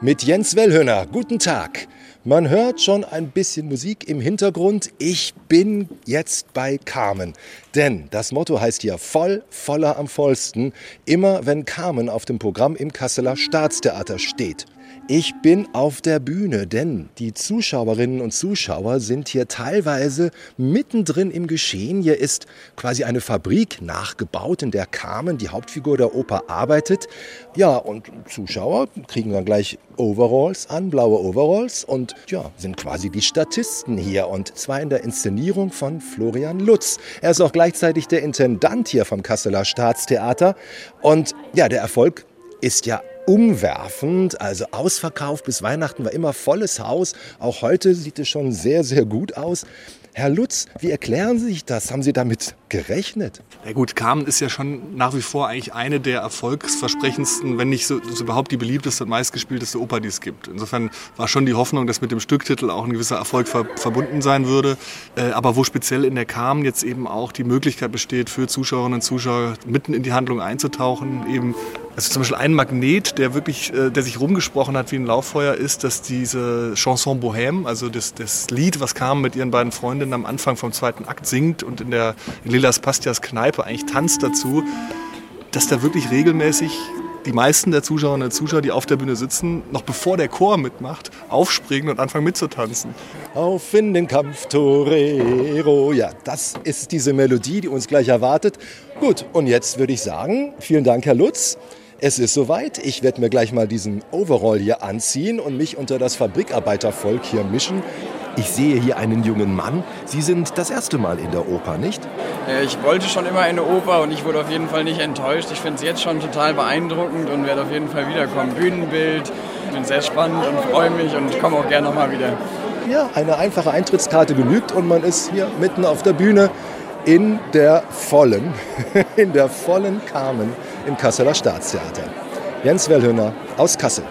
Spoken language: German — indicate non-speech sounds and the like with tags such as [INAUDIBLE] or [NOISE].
mit Jens Wellhöhner. Guten Tag. Man hört schon ein bisschen Musik im Hintergrund. Ich bin jetzt bei Carmen. Denn das Motto heißt ja voll, voller am vollsten. Immer wenn Carmen auf dem Programm im Kasseler Staatstheater steht. Ich bin auf der Bühne, denn die Zuschauerinnen und Zuschauer sind hier teilweise mittendrin im Geschehen. Hier ist quasi eine Fabrik nachgebaut, in der Carmen, die Hauptfigur der Oper, arbeitet. Ja, und Zuschauer kriegen dann gleich Overalls an, blaue Overalls und ja, sind quasi die Statisten hier und zwar in der Inszenierung von Florian Lutz. Er ist auch gleichzeitig der Intendant hier vom Kasseler Staatstheater und ja, der Erfolg ist ja umwerfend. Also ausverkauft bis Weihnachten war immer volles Haus. Auch heute sieht es schon sehr, sehr gut aus. Herr Lutz, wie erklären Sie sich das? Haben Sie damit gerechnet? Ja gut, Carmen ist ja schon nach wie vor eigentlich eine der erfolgsversprechendsten, wenn nicht so, so überhaupt die beliebteste und meistgespielteste Oper, die es gibt. Insofern war schon die Hoffnung, dass mit dem Stücktitel auch ein gewisser Erfolg ver verbunden sein würde. Äh, aber wo speziell in der Carmen jetzt eben auch die Möglichkeit besteht, für Zuschauerinnen und Zuschauer mitten in die Handlung einzutauchen, eben also zum Beispiel ein Magnet, der wirklich, äh, der sich rumgesprochen hat wie ein Lauffeuer, ist, dass diese Chanson Bohème, also das, das Lied, was Carmen mit ihren beiden Freundinnen am Anfang vom zweiten Akt singt und in der Lilas Pastias Kneipe eigentlich tanzt dazu, dass da wirklich regelmäßig die meisten der Zuschauerinnen und Zuschauer, die auf der Bühne sitzen, noch bevor der Chor mitmacht, aufspringen und anfangen mitzutanzen. Auf in den Kampf, Torero. Ja, das ist diese Melodie, die uns gleich erwartet. Gut, und jetzt würde ich sagen, vielen Dank, Herr Lutz. Es ist soweit. Ich werde mir gleich mal diesen Overall hier anziehen und mich unter das Fabrikarbeitervolk hier mischen. Ich sehe hier einen jungen Mann. Sie sind das erste Mal in der Oper, nicht? Ich wollte schon immer in eine Oper und ich wurde auf jeden Fall nicht enttäuscht. Ich finde es jetzt schon total beeindruckend und werde auf jeden Fall wiederkommen. Bühnenbild, ich bin sehr spannend und freue mich und komme auch gerne nochmal wieder. Ja, eine einfache Eintrittskarte genügt und man ist hier mitten auf der Bühne in der vollen, [LAUGHS] in der vollen Carmen im Kasseler Staatstheater. Jens Wellhöhner aus Kassel.